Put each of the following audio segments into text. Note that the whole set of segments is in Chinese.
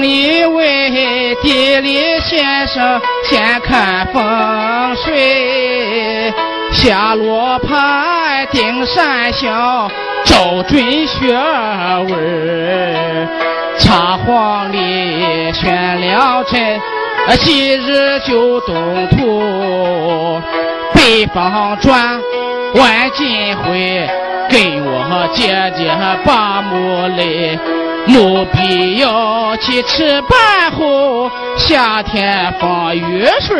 另一位地理先生先看风水，下罗盘定山小，找准穴位插黄历选良辰，吉日就动土，北方转万金回，跟我姐姐把木来。没必要去吃饭后，夏天放雨水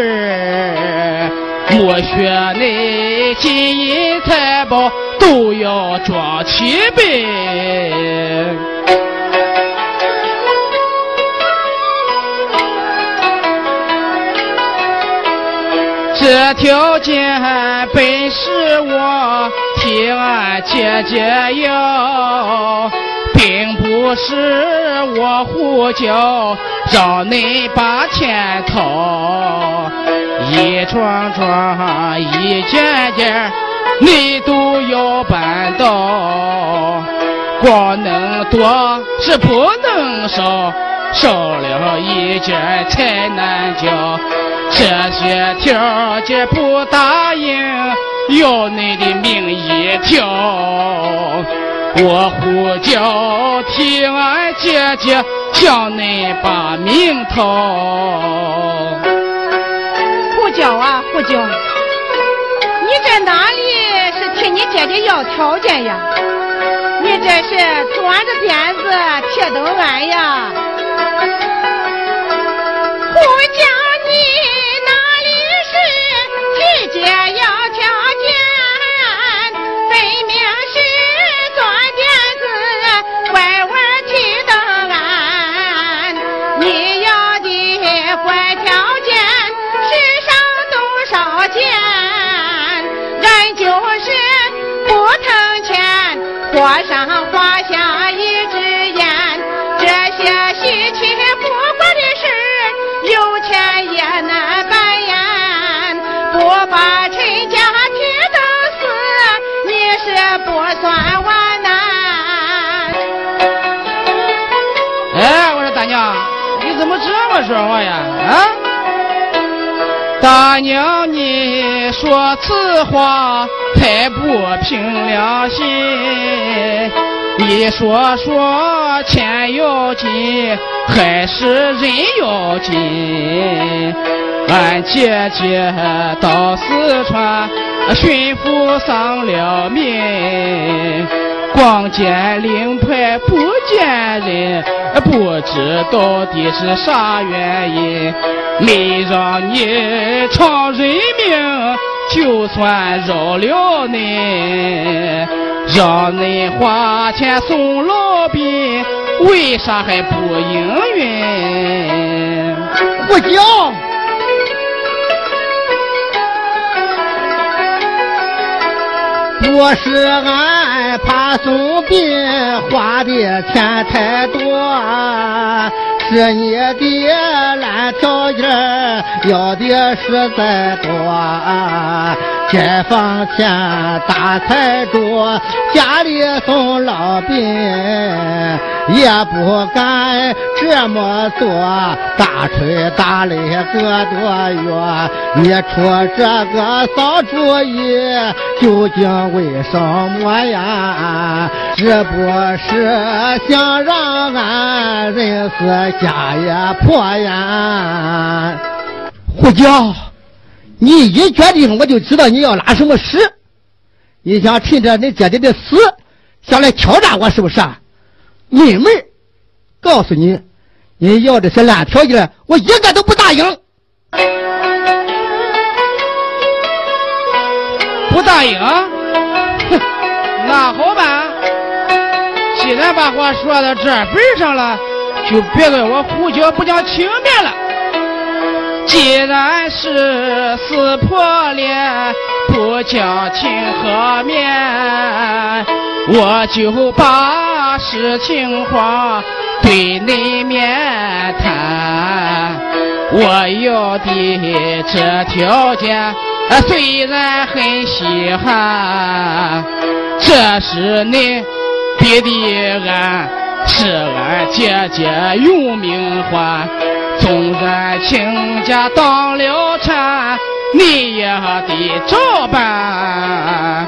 莫学那金银财宝都要装齐备。这条街本是我替俺姐姐要。并不是我胡叫，让你把钱掏，一桩桩一件件，你都要办到。光能多是不能少，少了一件才难交。这些条件不答应，要你的命一条。我呼叫替俺姐姐向你把名讨。呼叫啊呼叫，你这哪里是替你姐姐要条件呀？你这是钻着辫子贴等俺呀？呼叫说话呀？啊？大娘，你说此话。太不凭良心！你说说钱要紧还是人要紧？俺姐姐到四川巡抚丧了命，光见令牌不见人，不知到底是啥原因，没让你偿人命。就算饶了你，让你花钱送老兵，为啥还不应允？不讲，不是俺怕送病花的钱太多。是你的烂条件要的实在多，解放前大财主，家里送老兵也不敢这么做，大吹大擂个多月，你出这个馊主意究竟为什么呀？是不是想让俺人死？家也破呀！胡椒，你一决定我就知道你要拉什么屎。你想趁着你姐姐的死，想来挑战我是不是啊？妹妹，告诉你，你要这些烂条件，我一个都不答应。不答应？哼，那好办。既然把话说到这份上了。就别怪我胡搅不讲情面了。既然是撕破脸不讲情和面，我就把实情话对你面谈。我要的这条件虽然很稀罕，这是你逼的俺。是俺姐姐用命换。纵然亲家当了产，你也得照办。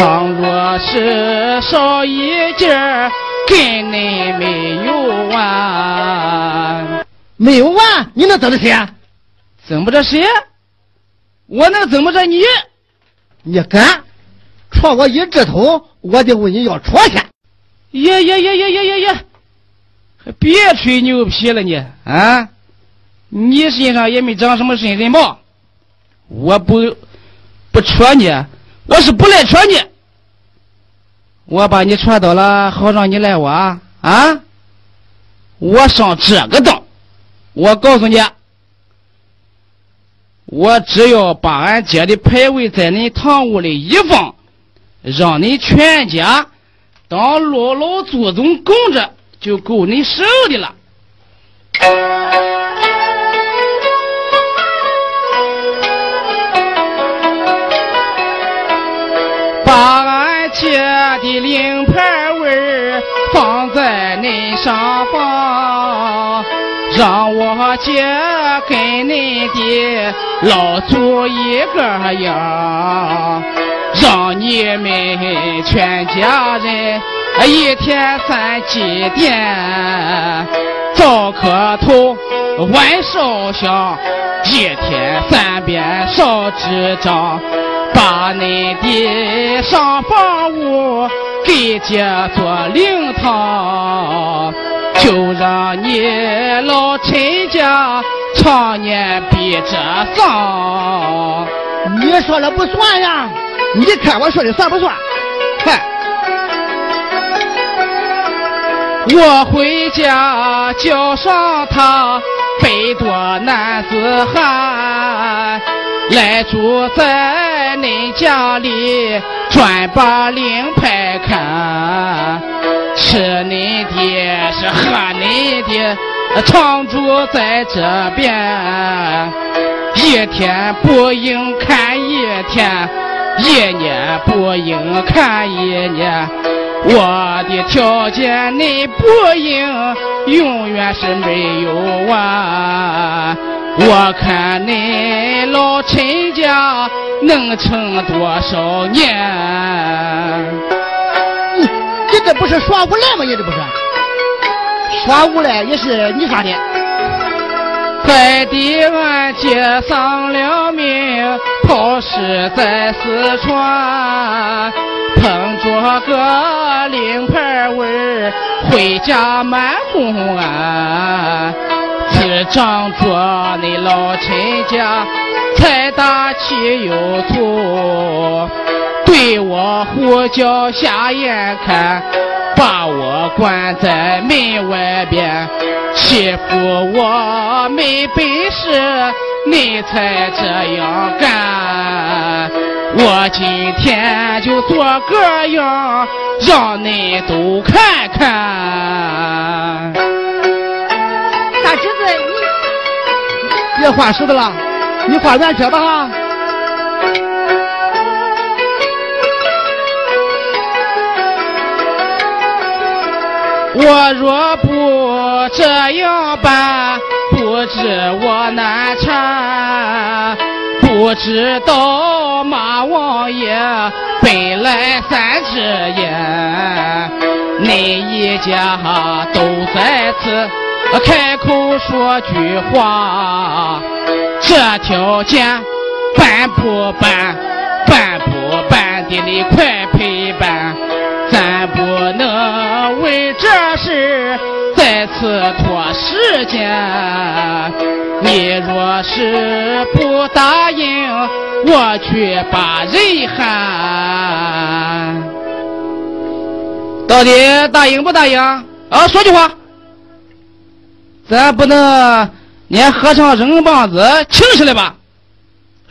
倘若是少一件跟你没有完，没有完，你能怎么谁？怎么着谁？我能怎么着你？你敢戳我一指头，我就问你要戳去！呀呀呀呀呀呀呀！别吹牛皮了你啊！你身上也没长什么身份毛，我不不戳你，我是不来戳你。我把你踹倒了，好让你赖我啊！我上这个当，我告诉你，我只要把俺姐的牌位在你堂屋里一放，让你全家当老老祖宗供着，就够你受的了。把的令牌位放在恁上方，让我姐跟恁的老祖一个样，让你们全家人一天三祭奠，早磕头晚烧香，一天三遍烧纸张。把你的上房屋给姐做灵堂，就让你老陈家常年逼着丧。你说了不算呀？你看我说的算不算？嗨，我回家叫上他百多男子汉。来住在恁家里，专把令牌看，吃恁的，是喝恁的，常住在这边，一天不应看一天，一年不应看一年，我的条件你不应永远是没有完。我看你老陈家能撑多少年？你你这不是耍无赖吗？你这不是耍无赖也是你耍的。害得俺姐丧了命，抛尸在四川，碰着个令牌位，回家满公安。仗着你老陈家财大气又粗，对我呼叫下眼看，把我关在门外边，欺负我没本事，你才这样干。我今天就做个样，让你都看看。别画石头了，你画圆圈吧哈。我若不这样办，不知我难缠。不知道马王爷本来三只眼，你一家都在此。开口说句话，这条件办不办？办不办的你快陪办，咱不能为这事再次拖时间。你若是不答应，我去把人喊。到底答应不答应？啊，说句话。咱不能连和尚扔棒子请起来吧？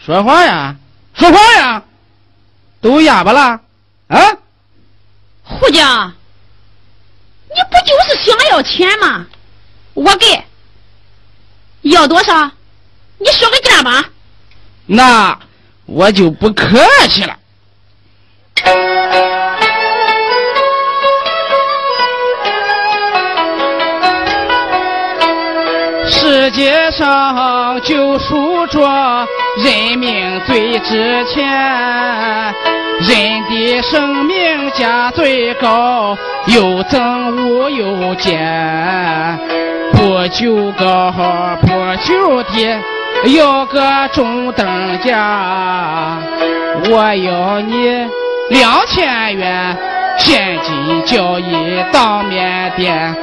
说话呀，说话呀，都哑巴了啊！胡家，你不就是想要钱吗？我给，要多少？你说个价吧。那我就不客气了。世界上就数着人命最值钱，人的生命价最高，有增无有减，不求高不求低，要个中等价。我要你两千元现金交易当面店。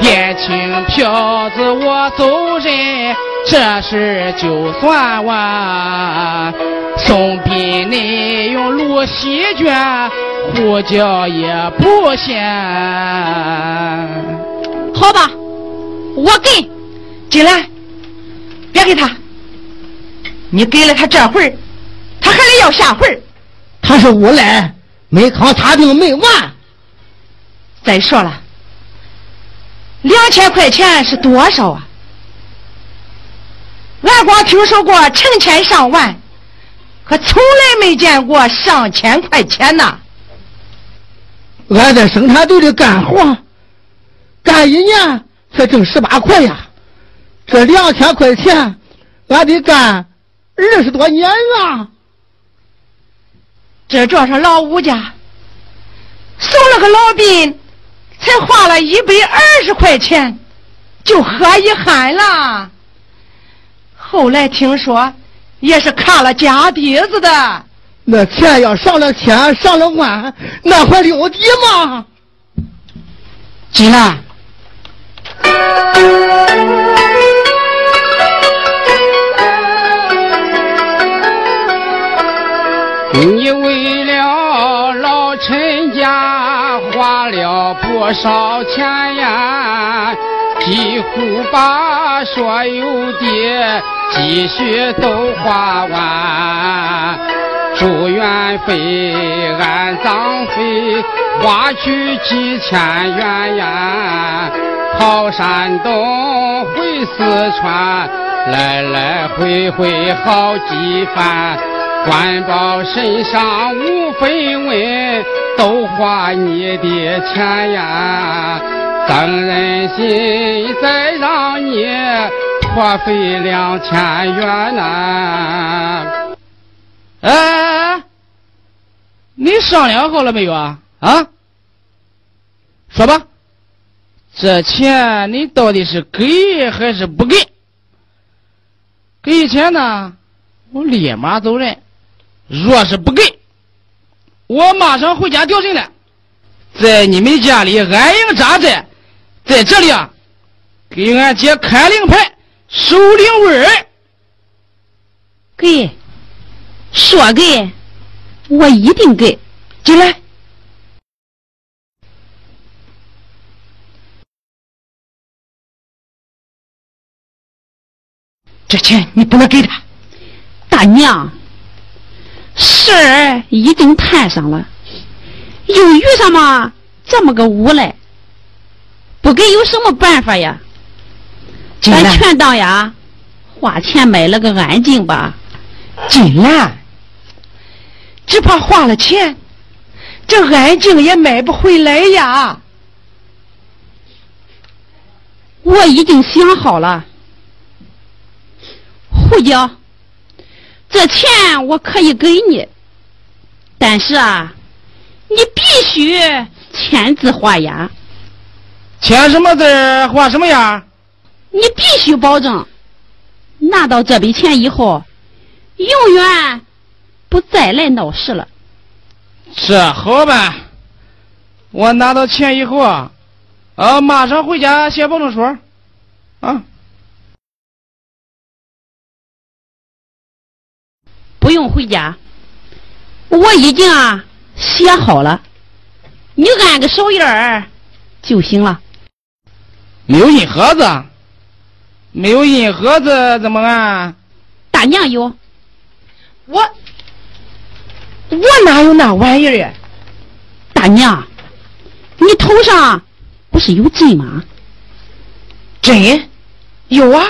点清票子，我走人，这事就算完。送给你用芦席卷，胡椒也不嫌。好吧，我给。进来，别给他。你给了他这会儿，他还得要下回儿。他是无赖，没糠擦腚没完。再说了。两千块钱是多少啊？俺光听说过成千上万，可从来没见过上千块钱呐。俺在生产队里干活，干一年才挣十八块呀。这两千块钱，俺得干二十多年啊。这撞上老吴家，送了个老兵。才花了一百二十块钱，就喝一 hand 了。后来听说也是看了家底子的。那钱要上了千，上了万，那还了得吗？进来。你为了不少钱呀，几乎把所有的积蓄都花完，住院费、安葬费花去几千元呀，跑山东回四川，来来回回好几番，官报身上无分文。都花你的钱呀，等人心再让你破费两千元呐！哎，你商量好了没有啊？啊，说吧，这钱你到底是给还是不给？给钱呢，我立马走人；若是不给，我马上回家调人了，在你们家里安营扎寨，在这里啊，给俺姐开令牌，守灵位儿。给，说给，我一定给。进来，这钱你不能给他，大娘。事儿已经摊上了，又遇上嘛这么个无赖，不给有什么办法呀？咱全当呀，花钱买了个安静吧。金兰，只怕花了钱，这安静也买不回来呀。我已经想好了，胡椒。这钱我可以给你，但是啊，你必须签字画押。签什么字画什么押？你必须保证拿到这笔钱以后，永远不再来闹事了。这好办，我拿到钱以后啊，啊，马上回家写保证书，啊。用回家，我已经啊写好了，你按个手印儿就行了。没有印盒子，没有印盒子怎么按？大娘有，我我哪有那玩意儿？大娘，你头上不是有针吗？针有啊。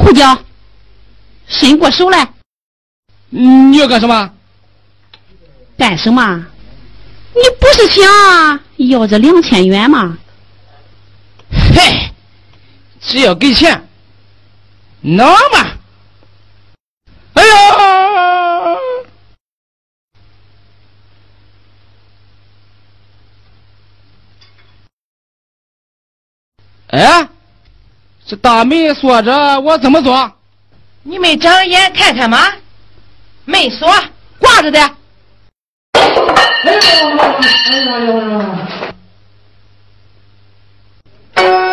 胡椒，伸过手来。你要干什么？干什么？你不是想要这两千元吗？嘿，只要给钱，能吗？哎呀！哎，这大门锁着，我怎么做？你没长眼看看吗？没锁，挂着的。哎呦！哎呦！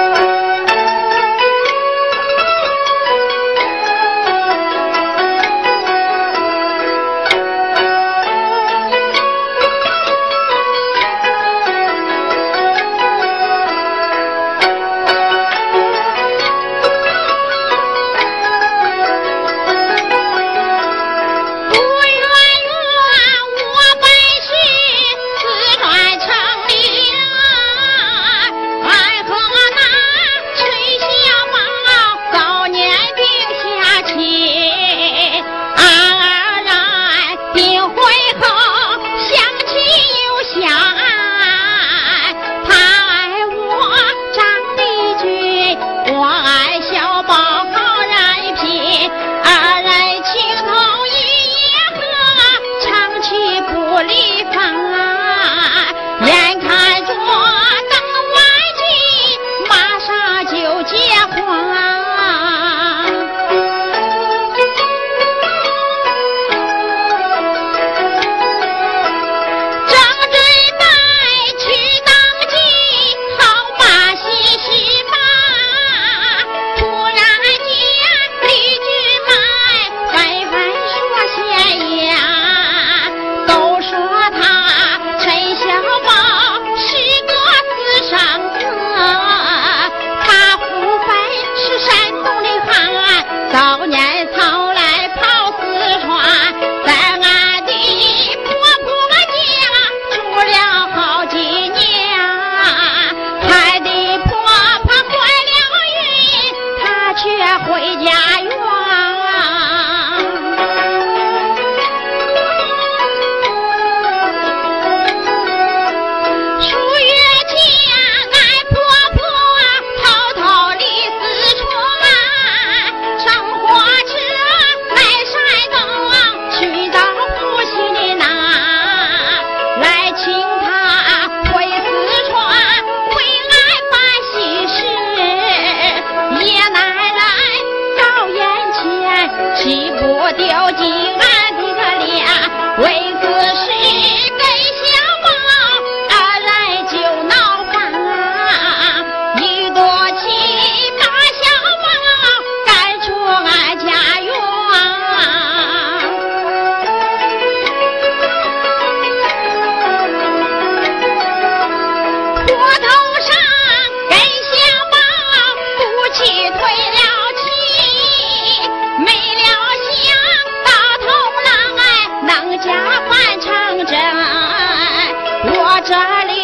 这里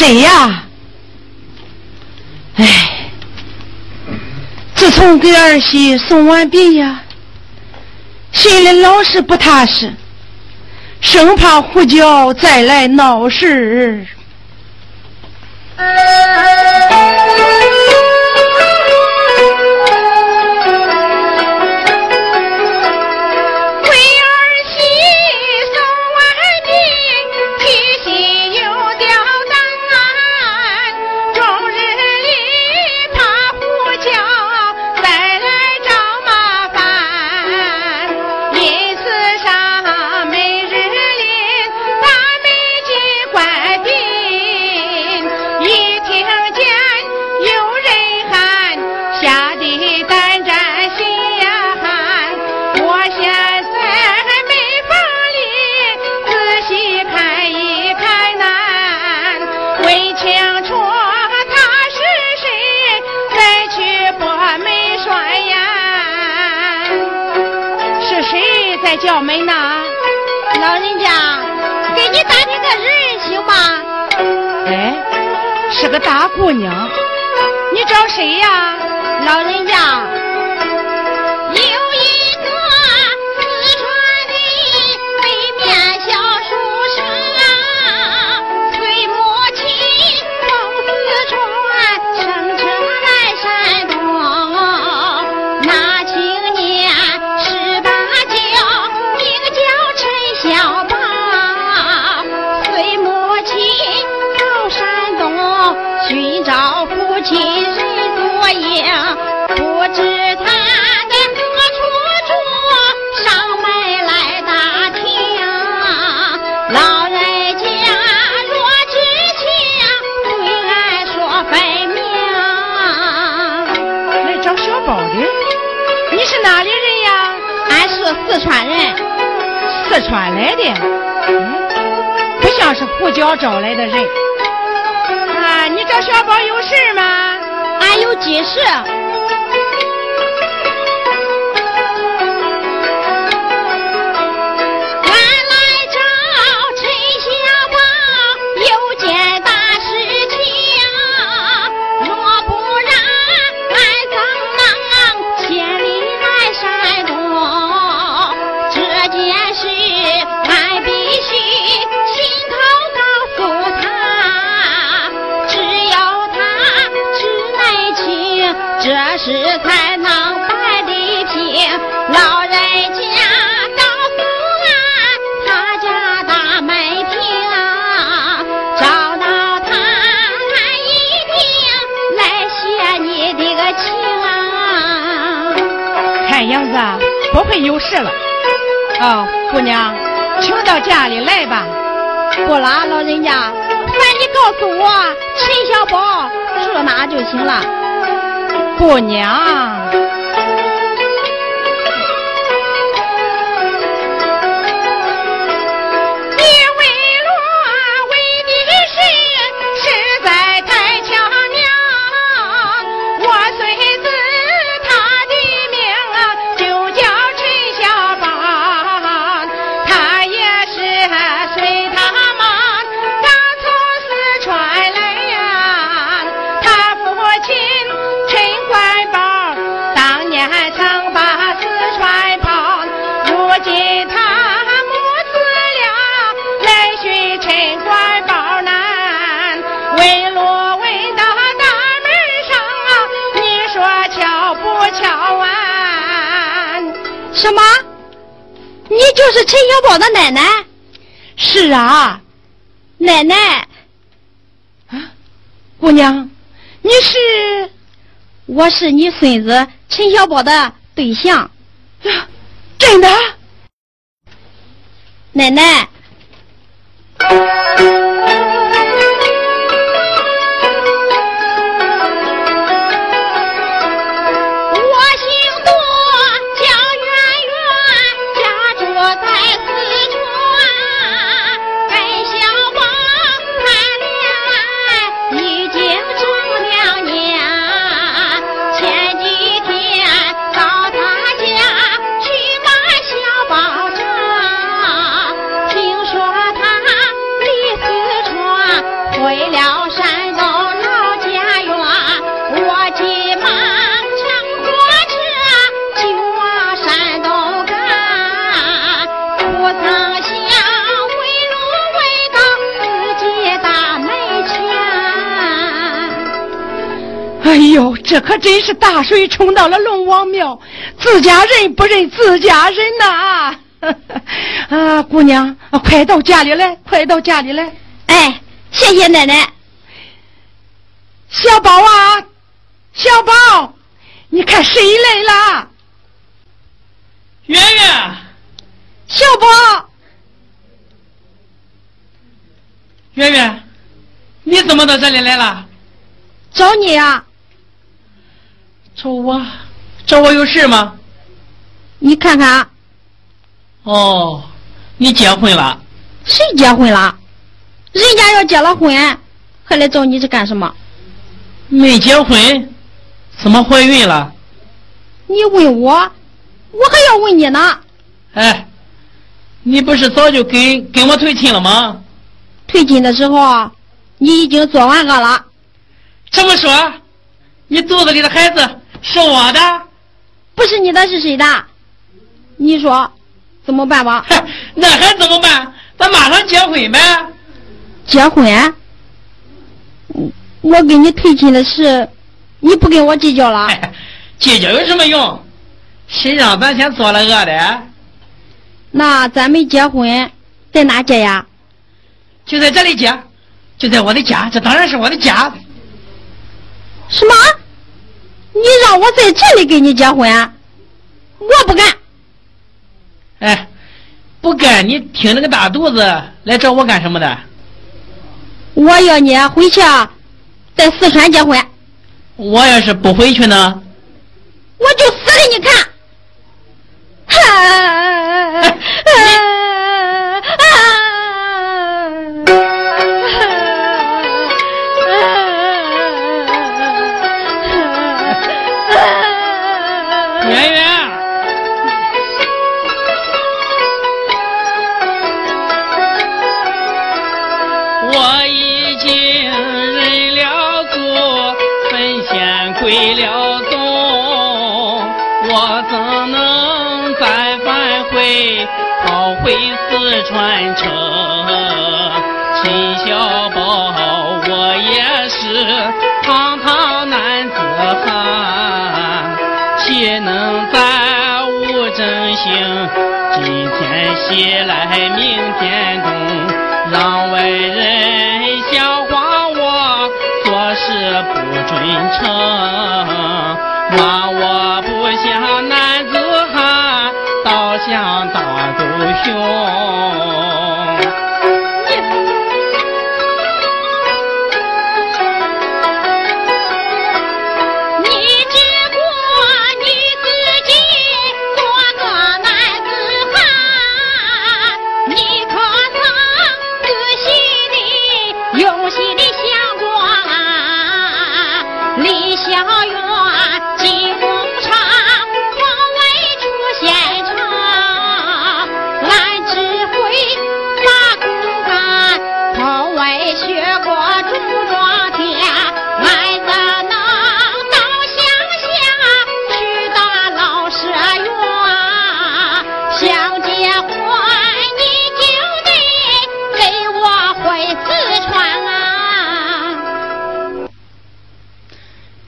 谁呀？哎，自从给儿媳送完殡呀，心里老是不踏实，生怕胡椒再来闹事像是胡椒招来的人。啊，你找小宝有事吗？俺有急事。不会有事了，哦，姑娘，请到家里来吧。不啦，老人家，反你告诉我陈小宝住哪就行了。姑娘。什么？你就是陈小宝的奶奶？是啊，奶奶。啊，姑娘，你是？我是你孙子陈小宝的对象。真的？奶奶。这可真是大水冲到了龙王庙，自家人不认自家人呐！啊，姑娘，快到家里来，快到家里来！哎，谢谢奶奶。小宝啊，小宝，你看谁来了？圆圆，小宝，圆圆，你怎么到这里来了？找你呀。找我？找我有事吗？你看看。哦，你结婚了？谁结婚了？人家要结了婚，还来找你这干什么？没结婚，怎么怀孕了？你问我，我还要问你呢。哎，你不是早就跟跟我退亲了吗？退亲的时候，你已经做完恶了。这么说，你肚子里的孩子是我的？不是你的，是谁的？你说。怎么办吧？那还怎么办？咱马上结婚呗！结婚？我跟你退亲的事，你不跟我计较了？计较有什么用？谁让咱先做了恶的？那咱们结婚，在哪结呀？就在这里结，就在我的家。这当然是我的家。什么？你让我在这里跟你结婚？我不干。哎，不干！你挺着个大肚子来找我干什么的？我要你回去，在四川结婚。我要是不回去呢？我就死给你看！哈！传承，秦小宝，我也是堂堂男子汉，岂能再无正形？今天喜来明天动，让外人笑话我做事不准成，骂我不像男子汉，倒像大狗熊。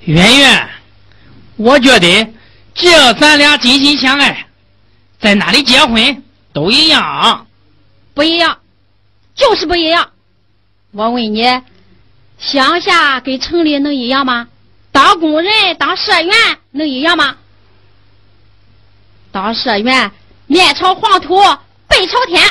圆圆，我觉得只要咱俩真心相爱，在哪里结婚都一样。不一样，就是不一样。我问你，乡下跟城里能一样吗？当工人、当社员能一样吗？当社员，面朝黄土背朝天。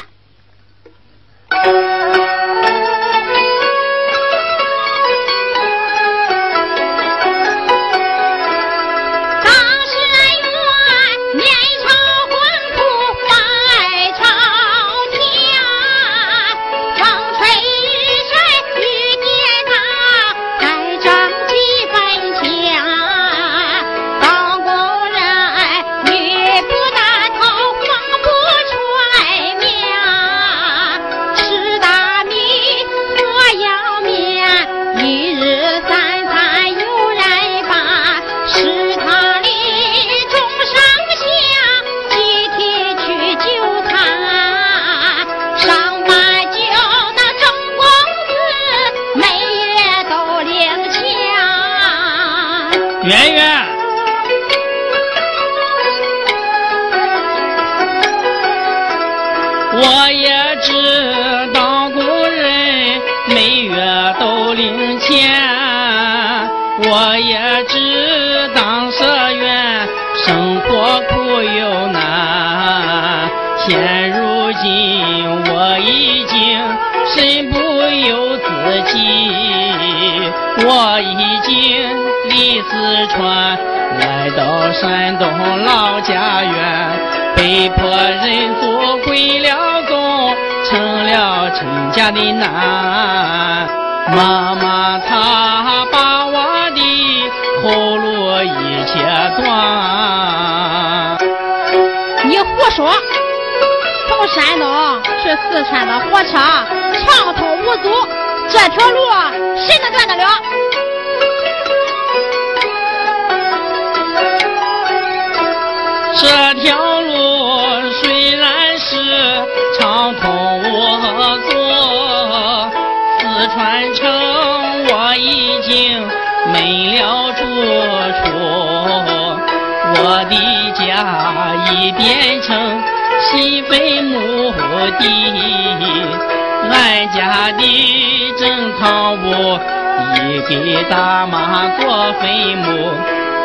川来到山东老家园。被迫认祖归了宗，成了成家的难。妈妈她把我的后路一切断。你胡说！从山东去四川的火车畅通无阻，这条路谁能断得了？这条路虽然是。畅通无阻，四川城我已经没了住处，我的家已变成新坟墓地，俺家的正堂屋已给大妈做坟墓，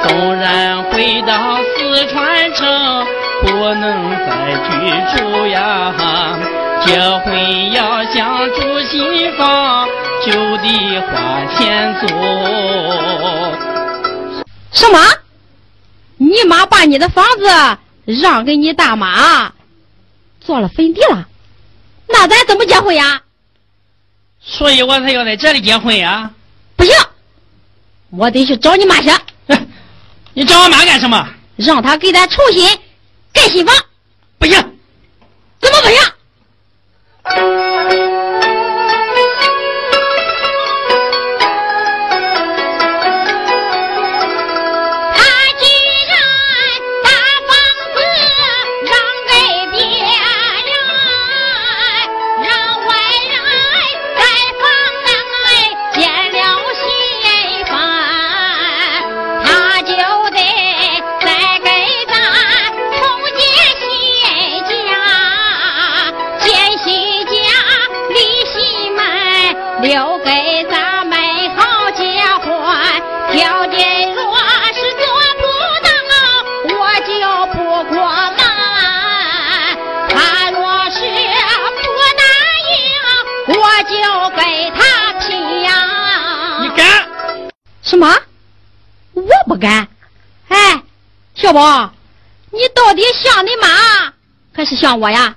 纵然回到四川城。不能再居住呀！结婚要想住新房，就得花钱租。什么？你妈把你的房子让给你大妈，做了坟地了？那咱怎么结婚呀？所以我才要在这里结婚呀！不行，我得去找你妈去。你找我妈干什么？让她给咱重新。盖新房，不行，怎么不行？宝，你到底像你妈，还是像我呀？